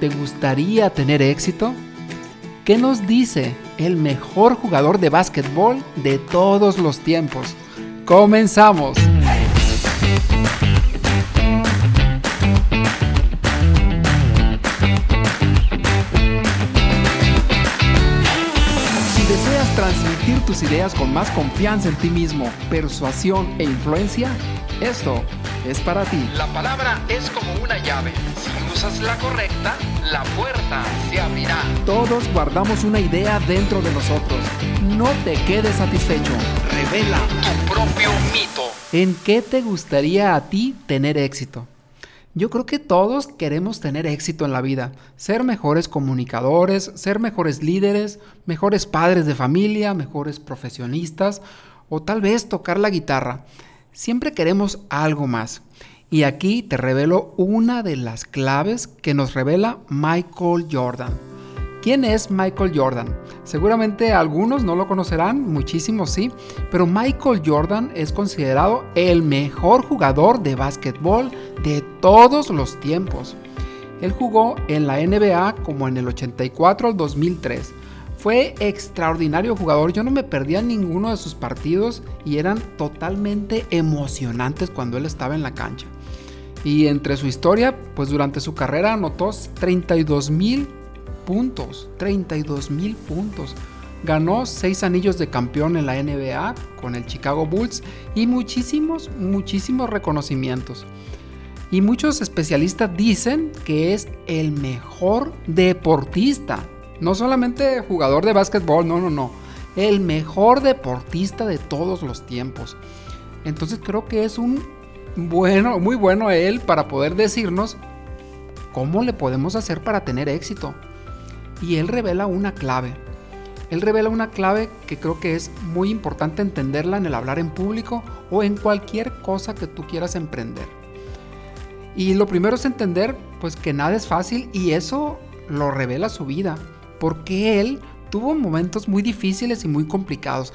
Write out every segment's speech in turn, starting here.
¿Te gustaría tener éxito? ¿Qué nos dice el mejor jugador de básquetbol de todos los tiempos? Comenzamos. Si deseas transmitir tus ideas con más confianza en ti mismo, persuasión e influencia, esto es para ti. La palabra es como una llave. Si usas la correcta, la puerta se abrirá. Todos guardamos una idea dentro de nosotros. No te quedes satisfecho. Revela Tu propio mito. ¿En qué te gustaría a ti tener éxito? Yo creo que todos queremos tener éxito en la vida, ser mejores comunicadores, ser mejores líderes, mejores padres de familia, mejores profesionistas o tal vez tocar la guitarra. Siempre queremos algo más. Y aquí te revelo una de las claves que nos revela Michael Jordan. ¿Quién es Michael Jordan? Seguramente algunos no lo conocerán, muchísimos sí, pero Michael Jordan es considerado el mejor jugador de básquetbol de todos los tiempos. Él jugó en la NBA como en el 84 al 2003. Fue extraordinario jugador, yo no me perdía ninguno de sus partidos y eran totalmente emocionantes cuando él estaba en la cancha. Y entre su historia, pues durante su carrera anotó 32 mil puntos, 32 mil puntos. Ganó 6 anillos de campeón en la NBA con el Chicago Bulls y muchísimos, muchísimos reconocimientos. Y muchos especialistas dicen que es el mejor deportista. No solamente jugador de básquetbol, no, no, no. El mejor deportista de todos los tiempos. Entonces creo que es un bueno, muy bueno él para poder decirnos cómo le podemos hacer para tener éxito y él revela una clave. Él revela una clave que creo que es muy importante entenderla en el hablar en público o en cualquier cosa que tú quieras emprender. Y lo primero es entender pues que nada es fácil y eso lo revela su vida, porque él tuvo momentos muy difíciles y muy complicados.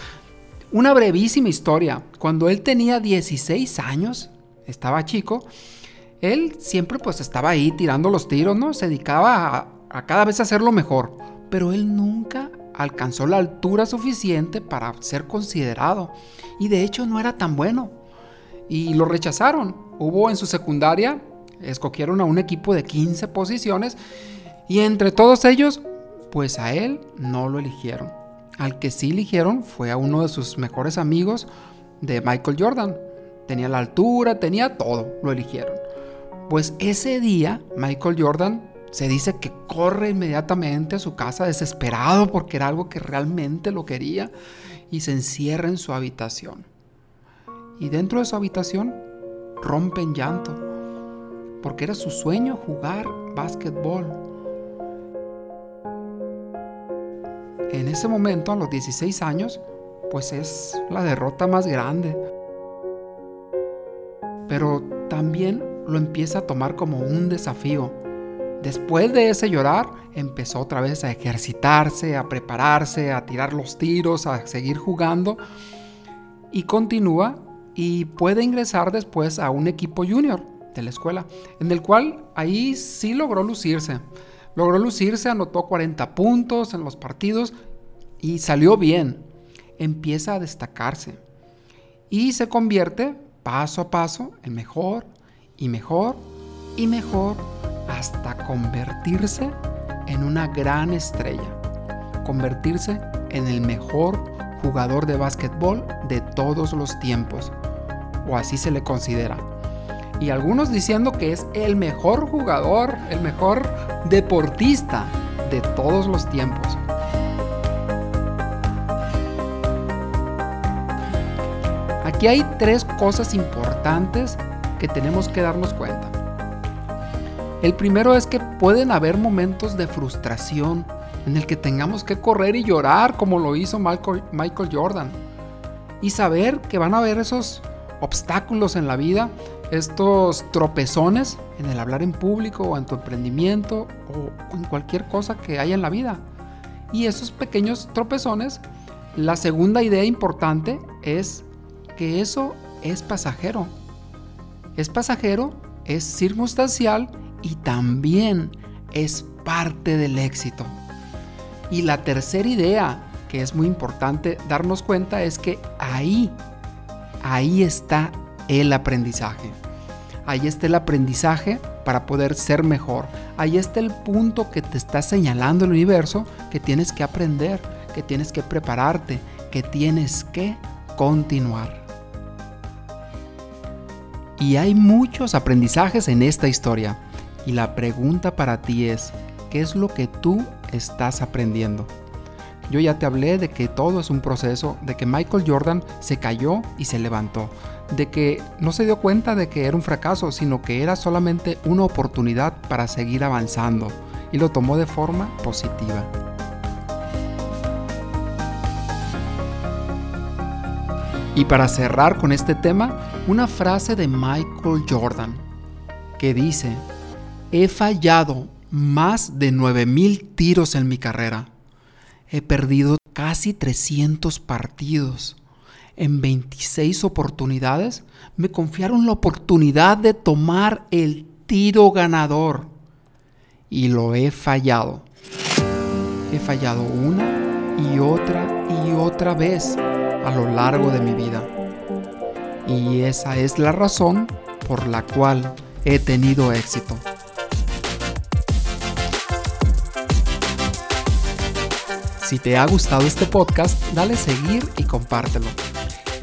Una brevísima historia, cuando él tenía 16 años, estaba chico, él siempre pues estaba ahí tirando los tiros, ¿no? Se dedicaba a, a cada vez hacerlo mejor, pero él nunca alcanzó la altura suficiente para ser considerado y de hecho no era tan bueno y lo rechazaron. Hubo en su secundaria, escogieron a un equipo de 15 posiciones y entre todos ellos, pues a él no lo eligieron. Al que sí eligieron fue a uno de sus mejores amigos de Michael Jordan. Tenía la altura, tenía todo, lo eligieron. Pues ese día Michael Jordan se dice que corre inmediatamente a su casa desesperado porque era algo que realmente lo quería y se encierra en su habitación. Y dentro de su habitación rompe en llanto porque era su sueño jugar básquetbol. En ese momento, a los 16 años, pues es la derrota más grande. Pero también lo empieza a tomar como un desafío Después de ese llorar, empezó otra vez a ejercitarse, a prepararse, a tirar los tiros, a seguir jugando. Y continúa y puede ingresar después a un equipo junior de la escuela, en el cual ahí sí logró lucirse. Logró lucirse, anotó 40 puntos en los partidos y salió bien. Empieza a destacarse y se convierte paso a paso en mejor y mejor y mejor hasta convertirse en una gran estrella, convertirse en el mejor jugador de básquetbol de todos los tiempos, o así se le considera. Y algunos diciendo que es el mejor jugador, el mejor deportista de todos los tiempos. Aquí hay tres cosas importantes que tenemos que darnos cuenta. El primero es que pueden haber momentos de frustración en el que tengamos que correr y llorar como lo hizo Michael Jordan. Y saber que van a haber esos obstáculos en la vida, estos tropezones en el hablar en público o en tu emprendimiento o en cualquier cosa que haya en la vida. Y esos pequeños tropezones, la segunda idea importante es que eso es pasajero. Es pasajero, es circunstancial y también es parte del éxito. Y la tercera idea, que es muy importante darnos cuenta, es que ahí, ahí está el aprendizaje. Ahí está el aprendizaje para poder ser mejor. Ahí está el punto que te está señalando el universo que tienes que aprender, que tienes que prepararte, que tienes que continuar. Y hay muchos aprendizajes en esta historia. Y la pregunta para ti es, ¿qué es lo que tú estás aprendiendo? Yo ya te hablé de que todo es un proceso, de que Michael Jordan se cayó y se levantó, de que no se dio cuenta de que era un fracaso, sino que era solamente una oportunidad para seguir avanzando y lo tomó de forma positiva. Y para cerrar con este tema, una frase de Michael Jordan que dice, he fallado más de 9000 tiros en mi carrera. He perdido casi 300 partidos. En 26 oportunidades me confiaron la oportunidad de tomar el tiro ganador. Y lo he fallado. He fallado una y otra y otra vez a lo largo de mi vida. Y esa es la razón por la cual he tenido éxito. Si te ha gustado este podcast, dale seguir y compártelo.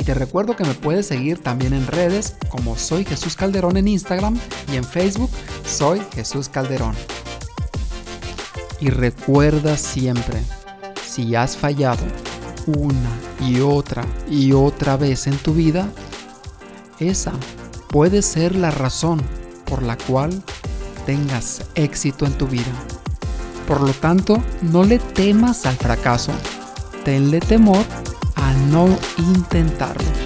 Y te recuerdo que me puedes seguir también en redes como Soy Jesús Calderón en Instagram y en Facebook Soy Jesús Calderón. Y recuerda siempre, si has fallado una y otra y otra vez en tu vida, esa puede ser la razón por la cual tengas éxito en tu vida. Por lo tanto, no le temas al fracaso, tenle temor a no intentarlo.